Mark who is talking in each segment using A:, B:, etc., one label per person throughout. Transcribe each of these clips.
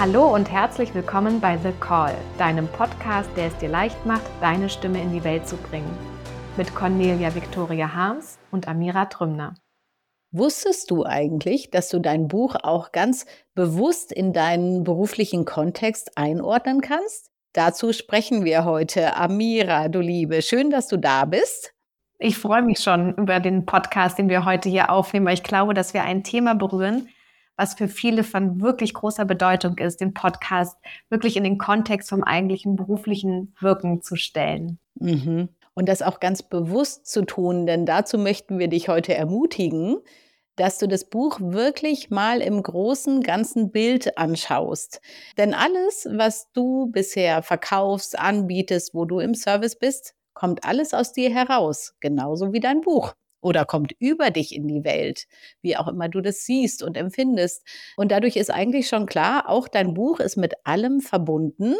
A: Hallo und herzlich willkommen bei The Call, deinem Podcast, der es dir leicht macht, deine Stimme in die Welt zu bringen. Mit Cornelia Victoria Harms und Amira Trümner.
B: Wusstest du eigentlich, dass du dein Buch auch ganz bewusst in deinen beruflichen Kontext einordnen kannst? Dazu sprechen wir heute. Amira, du Liebe, schön, dass du da bist.
A: Ich freue mich schon über den Podcast, den wir heute hier aufnehmen, weil ich glaube, dass wir ein Thema berühren, was für viele von wirklich großer Bedeutung ist, den Podcast wirklich in den Kontext vom eigentlichen beruflichen Wirken zu stellen.
B: Mhm. Und das auch ganz bewusst zu tun, denn dazu möchten wir dich heute ermutigen, dass du das Buch wirklich mal im großen ganzen Bild anschaust. Denn alles, was du bisher verkaufst, anbietest, wo du im Service bist, kommt alles aus dir heraus, genauso wie dein Buch oder kommt über dich in die Welt, wie auch immer du das siehst und empfindest. Und dadurch ist eigentlich schon klar, auch dein Buch ist mit allem verbunden,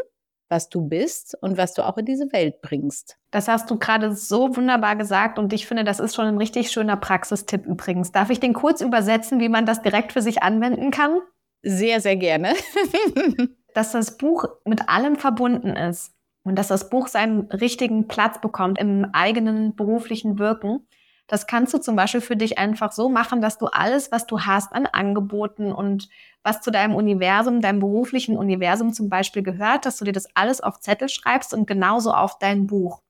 B: was du bist und was du auch in diese Welt bringst.
A: Das hast du gerade so wunderbar gesagt und ich finde, das ist schon ein richtig schöner Praxistipp übrigens. Darf ich den kurz übersetzen, wie man das direkt für sich anwenden kann?
B: Sehr, sehr gerne.
A: dass das Buch mit allem verbunden ist und dass das Buch seinen richtigen Platz bekommt im eigenen beruflichen Wirken das kannst du zum Beispiel für dich einfach so machen, dass du alles, was du hast an Angeboten und was zu deinem Universum, deinem beruflichen Universum zum Beispiel gehört, dass du dir das alles auf Zettel schreibst und genauso auf dein Buch.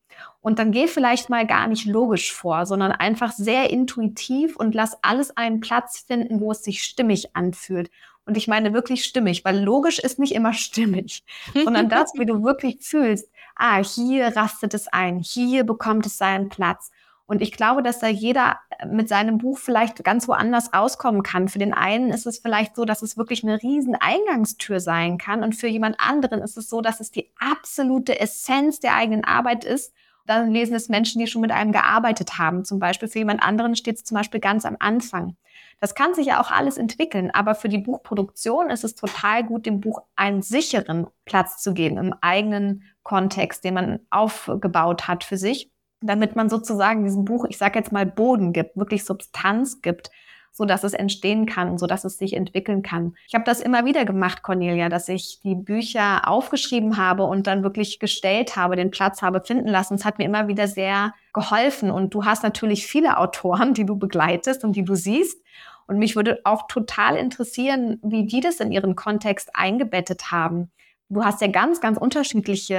A: Und dann geh vielleicht mal gar nicht logisch vor, sondern einfach sehr intuitiv und lass alles einen Platz finden, wo es sich stimmig anfühlt. Und ich meine wirklich stimmig, weil logisch ist nicht immer stimmig, sondern das, wie du wirklich fühlst. Ah, hier rastet es ein, hier bekommt es seinen Platz. Und ich glaube, dass da jeder mit seinem Buch vielleicht ganz woanders rauskommen kann. Für den einen ist es vielleicht so, dass es wirklich eine riesen Eingangstür sein kann. Und für jemand anderen ist es so, dass es die absolute Essenz der eigenen Arbeit ist. Dann lesen es Menschen, die schon mit einem gearbeitet haben. Zum Beispiel für jemand anderen steht es zum Beispiel ganz am Anfang. Das kann sich ja auch alles entwickeln, aber für die Buchproduktion ist es total gut, dem Buch einen sicheren Platz zu geben im eigenen Kontext, den man aufgebaut hat für sich damit man sozusagen diesem Buch, ich sage jetzt mal Boden gibt, wirklich Substanz gibt, so dass es entstehen kann, so dass es sich entwickeln kann. Ich habe das immer wieder gemacht, Cornelia, dass ich die Bücher aufgeschrieben habe und dann wirklich gestellt habe, den Platz habe finden lassen. Es hat mir immer wieder sehr geholfen und du hast natürlich viele Autoren, die du begleitest und die du siehst. Und mich würde auch total interessieren, wie die das in ihren Kontext eingebettet haben. Du hast ja ganz, ganz unterschiedliche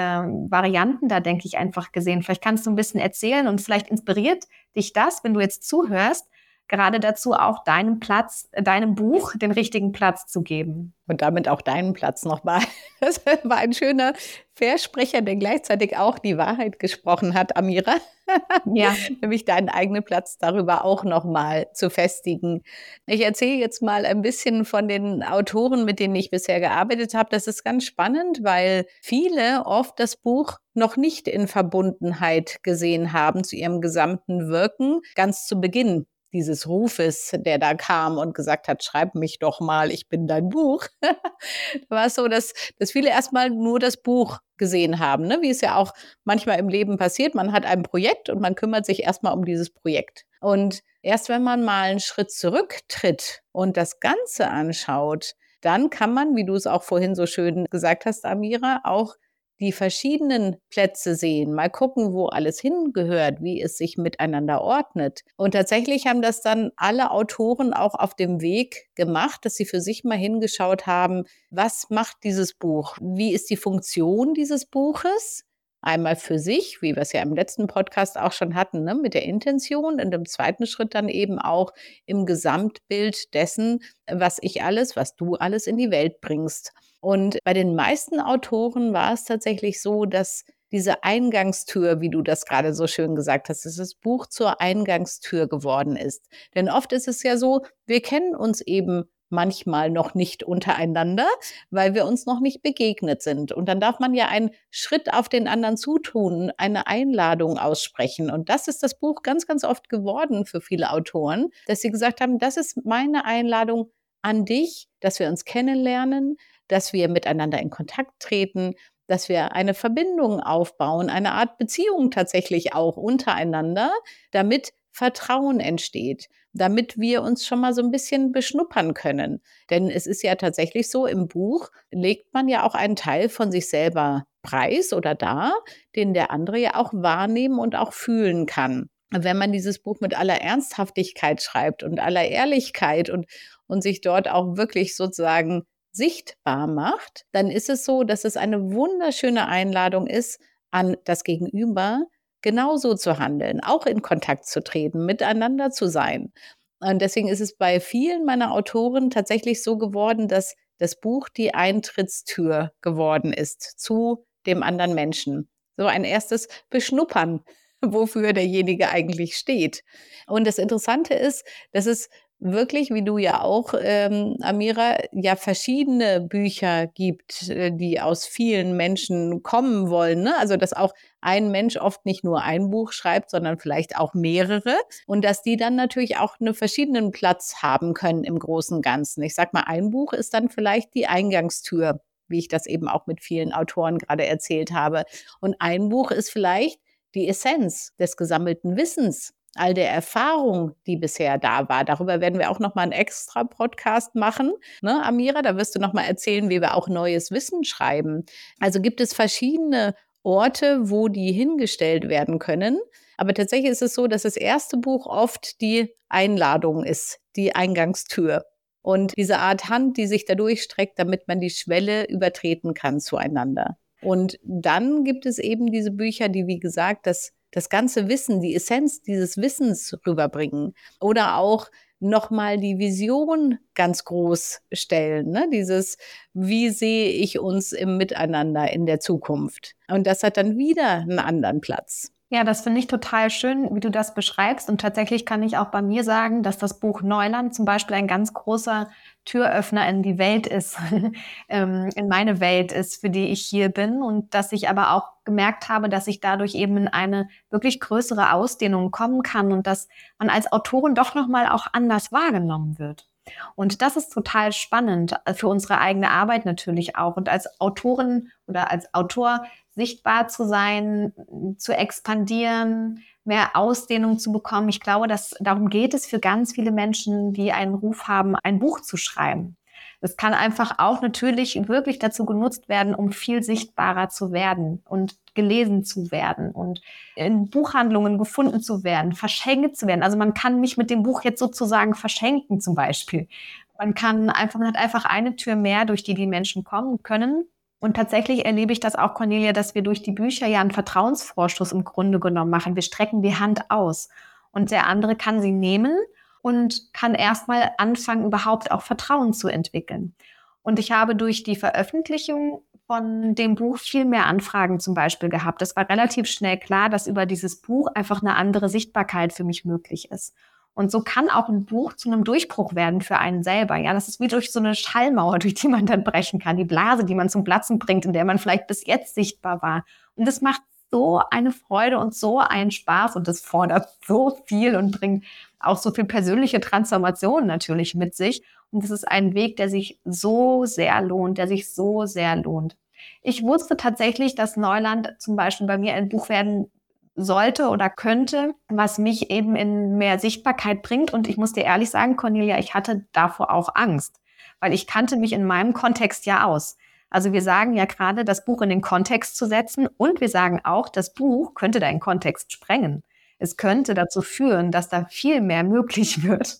A: Varianten da, denke ich, einfach gesehen. Vielleicht kannst du ein bisschen erzählen und vielleicht inspiriert dich das, wenn du jetzt zuhörst, gerade dazu auch deinem Platz, deinem Buch den richtigen Platz zu geben.
B: Und damit auch deinen Platz nochmal. Das war ein schöner Versprecher, der gleichzeitig auch die Wahrheit gesprochen hat, Amira. Ja. Nämlich deinen eigenen Platz darüber auch nochmal zu festigen. Ich erzähle jetzt mal ein bisschen von den Autoren, mit denen ich bisher gearbeitet habe. Das ist ganz spannend, weil viele oft das Buch noch nicht in Verbundenheit gesehen haben zu ihrem gesamten Wirken, ganz zu Beginn dieses Rufes, der da kam und gesagt hat, schreib mich doch mal, ich bin dein Buch. da war es so, dass, dass viele erstmal nur das Buch gesehen haben, ne? wie es ja auch manchmal im Leben passiert. Man hat ein Projekt und man kümmert sich erstmal um dieses Projekt. Und erst wenn man mal einen Schritt zurücktritt und das Ganze anschaut, dann kann man, wie du es auch vorhin so schön gesagt hast, Amira, auch die verschiedenen Plätze sehen, mal gucken, wo alles hingehört, wie es sich miteinander ordnet. Und tatsächlich haben das dann alle Autoren auch auf dem Weg gemacht, dass sie für sich mal hingeschaut haben, was macht dieses Buch? Wie ist die Funktion dieses Buches? Einmal für sich, wie wir es ja im letzten Podcast auch schon hatten, ne, mit der Intention und im zweiten Schritt dann eben auch im Gesamtbild dessen, was ich alles, was du alles in die Welt bringst. Und bei den meisten Autoren war es tatsächlich so, dass diese Eingangstür, wie du das gerade so schön gesagt hast, dass das Buch zur Eingangstür geworden ist. Denn oft ist es ja so, wir kennen uns eben manchmal noch nicht untereinander, weil wir uns noch nicht begegnet sind. Und dann darf man ja einen Schritt auf den anderen zutun, eine Einladung aussprechen. Und das ist das Buch ganz, ganz oft geworden für viele Autoren, dass sie gesagt haben, das ist meine Einladung an dich, dass wir uns kennenlernen, dass wir miteinander in Kontakt treten, dass wir eine Verbindung aufbauen, eine Art Beziehung tatsächlich auch untereinander, damit Vertrauen entsteht, damit wir uns schon mal so ein bisschen beschnuppern können. Denn es ist ja tatsächlich so, im Buch legt man ja auch einen Teil von sich selber preis oder dar, den der andere ja auch wahrnehmen und auch fühlen kann. Wenn man dieses Buch mit aller Ernsthaftigkeit schreibt und aller Ehrlichkeit und, und sich dort auch wirklich sozusagen sichtbar macht, dann ist es so, dass es eine wunderschöne Einladung ist an das Gegenüber, genauso zu handeln, auch in Kontakt zu treten, miteinander zu sein. Und deswegen ist es bei vielen meiner Autoren tatsächlich so geworden, dass das Buch die Eintrittstür geworden ist zu dem anderen Menschen. So ein erstes Beschnuppern, wofür derjenige eigentlich steht. Und das Interessante ist, dass es wirklich, wie du ja auch, ähm, Amira, ja verschiedene Bücher gibt, äh, die aus vielen Menschen kommen wollen. Ne? Also dass auch ein Mensch oft nicht nur ein Buch schreibt, sondern vielleicht auch mehrere und dass die dann natürlich auch einen verschiedenen Platz haben können im großen Ganzen. Ich sag mal, ein Buch ist dann vielleicht die Eingangstür, wie ich das eben auch mit vielen Autoren gerade erzählt habe. Und ein Buch ist vielleicht die Essenz des gesammelten Wissens all der Erfahrung, die bisher da war. Darüber werden wir auch noch mal einen extra Podcast machen, ne, Amira. Da wirst du noch mal erzählen, wie wir auch neues Wissen schreiben. Also gibt es verschiedene Orte, wo die hingestellt werden können. Aber tatsächlich ist es so, dass das erste Buch oft die Einladung ist, die Eingangstür. Und diese Art Hand, die sich da durchstreckt, damit man die Schwelle übertreten kann zueinander. Und dann gibt es eben diese Bücher, die, wie gesagt, das das ganze Wissen, die Essenz dieses Wissens rüberbringen oder auch nochmal die Vision ganz groß stellen. Ne? Dieses, wie sehe ich uns im Miteinander in der Zukunft? Und das hat dann wieder einen anderen Platz.
A: Ja, das finde ich total schön, wie du das beschreibst. Und tatsächlich kann ich auch bei mir sagen, dass das Buch Neuland zum Beispiel ein ganz großer Türöffner in die Welt ist, ähm, in meine Welt ist, für die ich hier bin. Und dass ich aber auch gemerkt habe, dass ich dadurch eben in eine wirklich größere Ausdehnung kommen kann und dass man als Autorin doch nochmal auch anders wahrgenommen wird. Und das ist total spannend äh, für unsere eigene Arbeit natürlich auch. Und als Autorin oder als Autor sichtbar zu sein, zu expandieren, mehr Ausdehnung zu bekommen. Ich glaube, dass darum geht es für ganz viele Menschen, die einen Ruf haben, ein Buch zu schreiben. Das kann einfach auch natürlich wirklich dazu genutzt werden, um viel sichtbarer zu werden und gelesen zu werden und in Buchhandlungen gefunden zu werden, verschenkt zu werden. Also man kann mich mit dem Buch jetzt sozusagen verschenken zum Beispiel. Man kann einfach, man hat einfach eine Tür mehr, durch die die Menschen kommen können und tatsächlich erlebe ich das auch, Cornelia, dass wir durch die Bücher ja einen Vertrauensvorschuss im Grunde genommen machen. Wir strecken die Hand aus und der andere kann sie nehmen und kann erstmal anfangen, überhaupt auch Vertrauen zu entwickeln. Und ich habe durch die Veröffentlichung von dem Buch viel mehr Anfragen zum Beispiel gehabt. Es war relativ schnell klar, dass über dieses Buch einfach eine andere Sichtbarkeit für mich möglich ist. Und so kann auch ein Buch zu einem Durchbruch werden für einen selber. Ja, das ist wie durch so eine Schallmauer, durch die man dann brechen kann. Die Blase, die man zum Platzen bringt, in der man vielleicht bis jetzt sichtbar war. Und das macht so eine Freude und so einen Spaß und das fordert so viel und bringt auch so viel persönliche Transformation natürlich mit sich. Und das ist ein Weg, der sich so sehr lohnt, der sich so sehr lohnt. Ich wusste tatsächlich, dass Neuland zum Beispiel bei mir ein Buch werden sollte oder könnte, was mich eben in mehr Sichtbarkeit bringt. Und ich muss dir ehrlich sagen, Cornelia, ich hatte davor auch Angst, weil ich kannte mich in meinem Kontext ja aus. Also wir sagen ja gerade, das Buch in den Kontext zu setzen und wir sagen auch, das Buch könnte deinen Kontext sprengen. Es könnte dazu führen, dass da viel mehr möglich wird.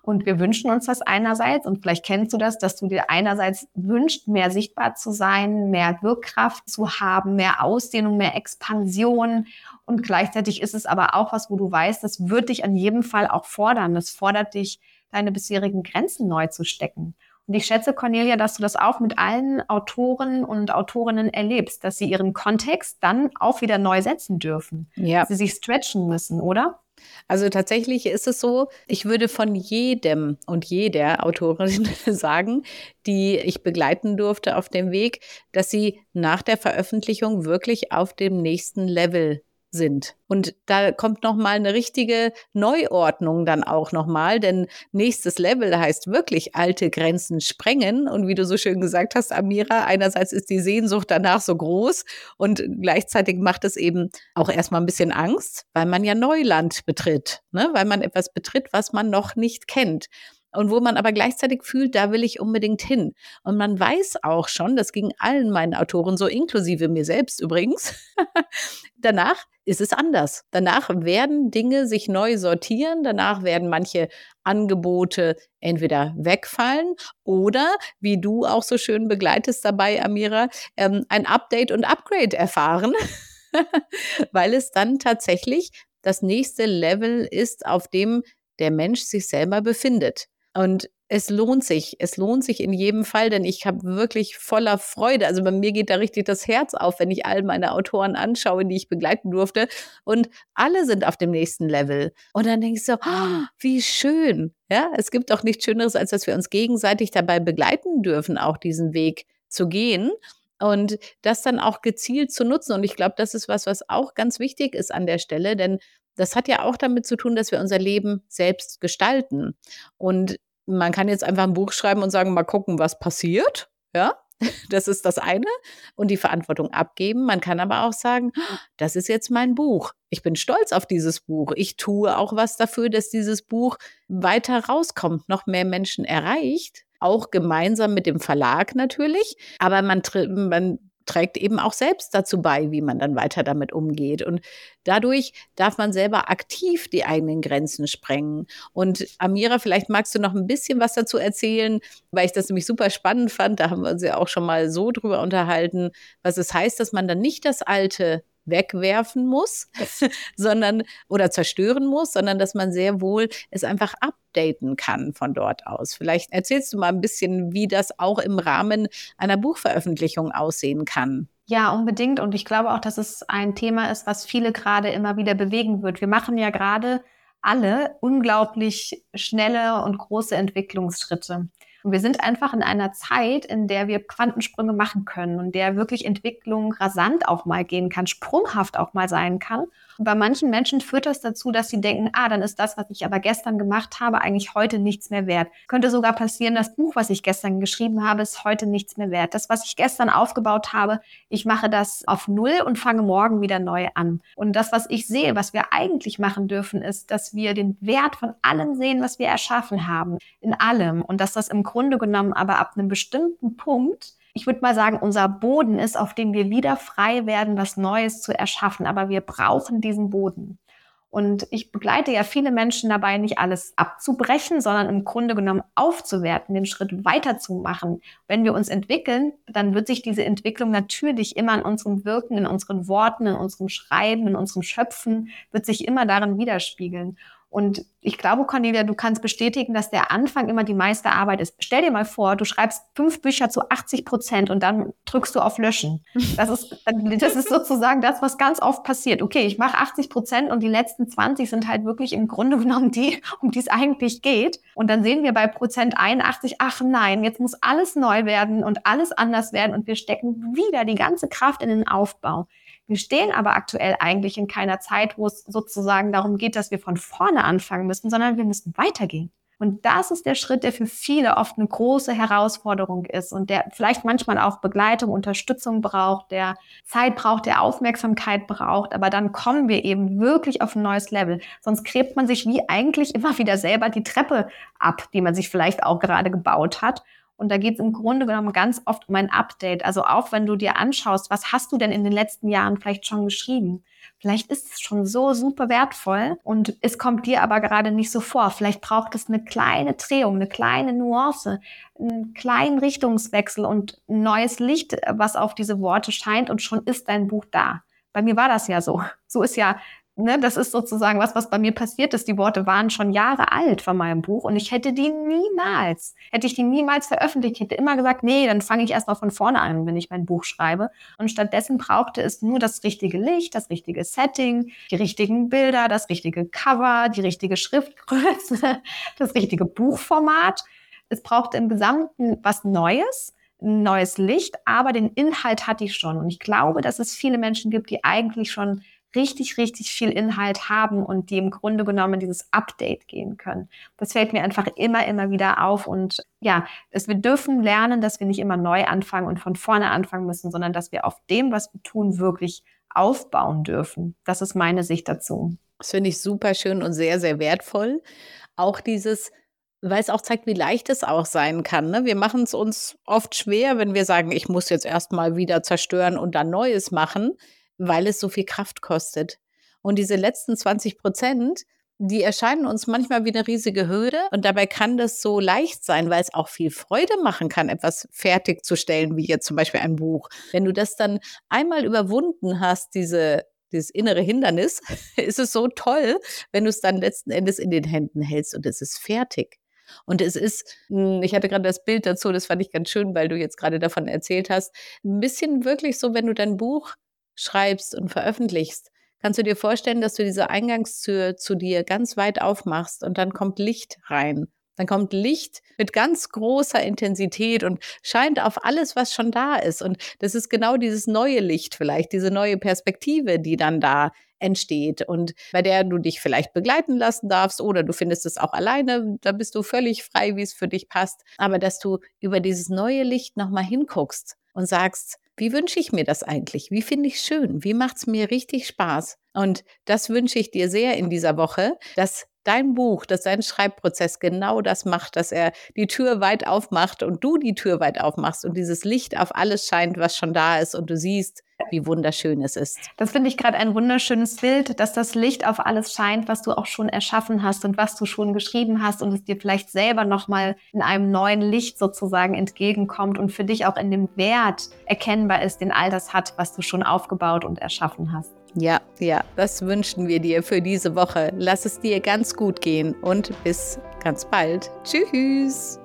A: Und wir wünschen uns das einerseits, und vielleicht kennst du das, dass du dir einerseits wünscht, mehr sichtbar zu sein, mehr Wirkkraft zu haben, mehr Ausdehnung, mehr Expansion. Und gleichzeitig ist es aber auch was, wo du weißt, das wird dich an jedem Fall auch fordern. Das fordert dich, deine bisherigen Grenzen neu zu stecken. Und ich schätze, Cornelia, dass du das auch mit allen Autoren und Autorinnen erlebst, dass sie ihren Kontext dann auch wieder neu setzen dürfen. Ja. Dass sie sich stretchen müssen, oder?
B: Also tatsächlich ist es so, ich würde von jedem und jeder Autorin sagen, die ich begleiten durfte auf dem Weg, dass sie nach der Veröffentlichung wirklich auf dem nächsten Level sind. Und da kommt noch mal eine richtige Neuordnung dann auch noch mal, denn nächstes Level heißt wirklich alte Grenzen sprengen und wie du so schön gesagt hast, Amira, einerseits ist die Sehnsucht danach so groß und gleichzeitig macht es eben auch erstmal ein bisschen Angst, weil man ja Neuland betritt, ne? weil man etwas betritt, was man noch nicht kennt und wo man aber gleichzeitig fühlt, da will ich unbedingt hin. Und man weiß auch schon, das ging allen meinen Autoren so, inklusive mir selbst übrigens, danach ist es anders. Danach werden Dinge sich neu sortieren, danach werden manche Angebote entweder wegfallen oder, wie du auch so schön begleitest dabei, Amira, ähm, ein Update und Upgrade erfahren, weil es dann tatsächlich das nächste Level ist, auf dem der Mensch sich selber befindet. Und es lohnt sich. Es lohnt sich in jedem Fall, denn ich habe wirklich voller Freude. Also bei mir geht da richtig das Herz auf, wenn ich all meine Autoren anschaue, die ich begleiten durfte. Und alle sind auf dem nächsten Level. Und dann denke ich so, oh, wie schön. Ja, es gibt auch nichts Schöneres, als dass wir uns gegenseitig dabei begleiten dürfen, auch diesen Weg zu gehen und das dann auch gezielt zu nutzen. Und ich glaube, das ist was, was auch ganz wichtig ist an der Stelle, denn das hat ja auch damit zu tun, dass wir unser Leben selbst gestalten. Und man kann jetzt einfach ein Buch schreiben und sagen, mal gucken, was passiert. Ja, das ist das eine. Und die Verantwortung abgeben. Man kann aber auch sagen, das ist jetzt mein Buch. Ich bin stolz auf dieses Buch. Ich tue auch was dafür, dass dieses Buch weiter rauskommt, noch mehr Menschen erreicht. Auch gemeinsam mit dem Verlag natürlich. Aber man, man trägt eben auch selbst dazu bei, wie man dann weiter damit umgeht. Und dadurch darf man selber aktiv die eigenen Grenzen sprengen. Und Amira, vielleicht magst du noch ein bisschen was dazu erzählen, weil ich das nämlich super spannend fand. Da haben wir uns ja auch schon mal so drüber unterhalten, was es heißt, dass man dann nicht das Alte wegwerfen muss, sondern oder zerstören muss, sondern dass man sehr wohl es einfach updaten kann von dort aus. Vielleicht erzählst du mal ein bisschen, wie das auch im Rahmen einer Buchveröffentlichung aussehen kann.
A: Ja, unbedingt. Und ich glaube auch, dass es ein Thema ist, was viele gerade immer wieder bewegen wird. Wir machen ja gerade alle unglaublich schnelle und große Entwicklungsschritte. Und wir sind einfach in einer Zeit, in der wir Quantensprünge machen können und der wirklich Entwicklung rasant auch mal gehen kann, sprunghaft auch mal sein kann. Bei manchen Menschen führt das dazu, dass sie denken, ah, dann ist das, was ich aber gestern gemacht habe, eigentlich heute nichts mehr wert. Könnte sogar passieren, das Buch, was ich gestern geschrieben habe, ist heute nichts mehr wert. Das, was ich gestern aufgebaut habe, ich mache das auf Null und fange morgen wieder neu an. Und das, was ich sehe, was wir eigentlich machen dürfen, ist, dass wir den Wert von allem sehen, was wir erschaffen haben. In allem. Und dass das im Grunde genommen aber ab einem bestimmten Punkt ich würde mal sagen, unser Boden ist, auf dem wir wieder frei werden, was Neues zu erschaffen. Aber wir brauchen diesen Boden. Und ich begleite ja viele Menschen dabei, nicht alles abzubrechen, sondern im Grunde genommen aufzuwerten, den Schritt weiterzumachen. Wenn wir uns entwickeln, dann wird sich diese Entwicklung natürlich immer in unserem Wirken, in unseren Worten, in unserem Schreiben, in unserem Schöpfen, wird sich immer darin widerspiegeln. Und ich glaube, Cornelia, du kannst bestätigen, dass der Anfang immer die meiste Arbeit ist. Stell dir mal vor, du schreibst fünf Bücher zu 80 Prozent und dann drückst du auf Löschen. Das ist, das ist sozusagen das, was ganz oft passiert. Okay, ich mache 80 Prozent und die letzten 20 sind halt wirklich im Grunde genommen die, um die es eigentlich geht. Und dann sehen wir bei Prozent 81, ach nein, jetzt muss alles neu werden und alles anders werden und wir stecken wieder die ganze Kraft in den Aufbau. Wir stehen aber aktuell eigentlich in keiner Zeit, wo es sozusagen darum geht, dass wir von vorne anfangen müssen, sondern wir müssen weitergehen. Und das ist der Schritt, der für viele oft eine große Herausforderung ist und der vielleicht manchmal auch Begleitung, Unterstützung braucht, der Zeit braucht, der Aufmerksamkeit braucht. Aber dann kommen wir eben wirklich auf ein neues Level. Sonst gräbt man sich wie eigentlich immer wieder selber die Treppe ab, die man sich vielleicht auch gerade gebaut hat. Und da geht es im Grunde genommen ganz oft um ein Update. Also auch wenn du dir anschaust, was hast du denn in den letzten Jahren vielleicht schon geschrieben? Vielleicht ist es schon so super wertvoll und es kommt dir aber gerade nicht so vor. Vielleicht braucht es eine kleine Drehung, eine kleine Nuance, einen kleinen Richtungswechsel und ein neues Licht, was auf diese Worte scheint und schon ist dein Buch da. Bei mir war das ja so. So ist ja ne, das ist sozusagen was, was bei mir passiert ist. Die Worte waren schon Jahre alt von meinem Buch und ich hätte die niemals, hätte ich die niemals veröffentlicht. Ich hätte immer gesagt, nee, dann fange ich erst mal von vorne an, wenn ich mein Buch schreibe. Und stattdessen brauchte es nur das richtige Licht, das richtige Setting, die richtigen Bilder, das richtige Cover, die richtige Schriftgröße, das richtige Buchformat. Es brauchte im Gesamten was Neues ein neues Licht, aber den Inhalt hatte ich schon. Und ich glaube, dass es viele Menschen gibt, die eigentlich schon richtig, richtig viel Inhalt haben und die im Grunde genommen dieses Update gehen können. Das fällt mir einfach immer, immer wieder auf. Und ja, es, wir dürfen lernen, dass wir nicht immer neu anfangen und von vorne anfangen müssen, sondern dass wir auf dem, was wir tun, wirklich aufbauen dürfen. Das ist meine Sicht dazu.
B: Das finde ich super schön und sehr, sehr wertvoll. Auch dieses, weil es auch zeigt, wie leicht es auch sein kann. Ne? Wir machen es uns oft schwer, wenn wir sagen, ich muss jetzt erstmal wieder zerstören und dann Neues machen, weil es so viel Kraft kostet. Und diese letzten 20 Prozent, die erscheinen uns manchmal wie eine riesige Hürde. Und dabei kann das so leicht sein, weil es auch viel Freude machen kann, etwas fertigzustellen, wie jetzt zum Beispiel ein Buch. Wenn du das dann einmal überwunden hast, diese dieses innere Hindernis, ist es so toll, wenn du es dann letzten Endes in den Händen hältst und es ist fertig. Und es ist, hm, ich hatte gerade das Bild dazu, das fand ich ganz schön, weil du jetzt gerade davon erzählt hast, ein bisschen wirklich so, wenn du dein Buch schreibst und veröffentlichst, kannst du dir vorstellen, dass du diese Eingangstür zu dir ganz weit aufmachst und dann kommt Licht rein. Dann kommt Licht mit ganz großer Intensität und scheint auf alles, was schon da ist. Und das ist genau dieses neue Licht vielleicht, diese neue Perspektive, die dann da entsteht und bei der du dich vielleicht begleiten lassen darfst oder du findest es auch alleine, da bist du völlig frei, wie es für dich passt. Aber dass du über dieses neue Licht nochmal hinguckst und sagst, wie wünsche ich mir das eigentlich? Wie finde ich schön? Wie macht es mir richtig Spaß? Und das wünsche ich dir sehr in dieser Woche, dass dein Buch, dass dein Schreibprozess genau das macht, dass er die Tür weit aufmacht und du die Tür weit aufmachst und dieses Licht auf alles scheint, was schon da ist und du siehst, wie wunderschön es ist.
A: Das finde ich gerade ein wunderschönes Bild, dass das Licht auf alles scheint, was du auch schon erschaffen hast und was du schon geschrieben hast und es dir vielleicht selber nochmal in einem neuen Licht sozusagen entgegenkommt und für dich auch in dem Wert erkennbar ist, den all das hat, was du schon aufgebaut und erschaffen hast.
B: Ja, ja, das wünschen wir dir für diese Woche. Lass es dir ganz gut gehen und bis ganz bald. Tschüss.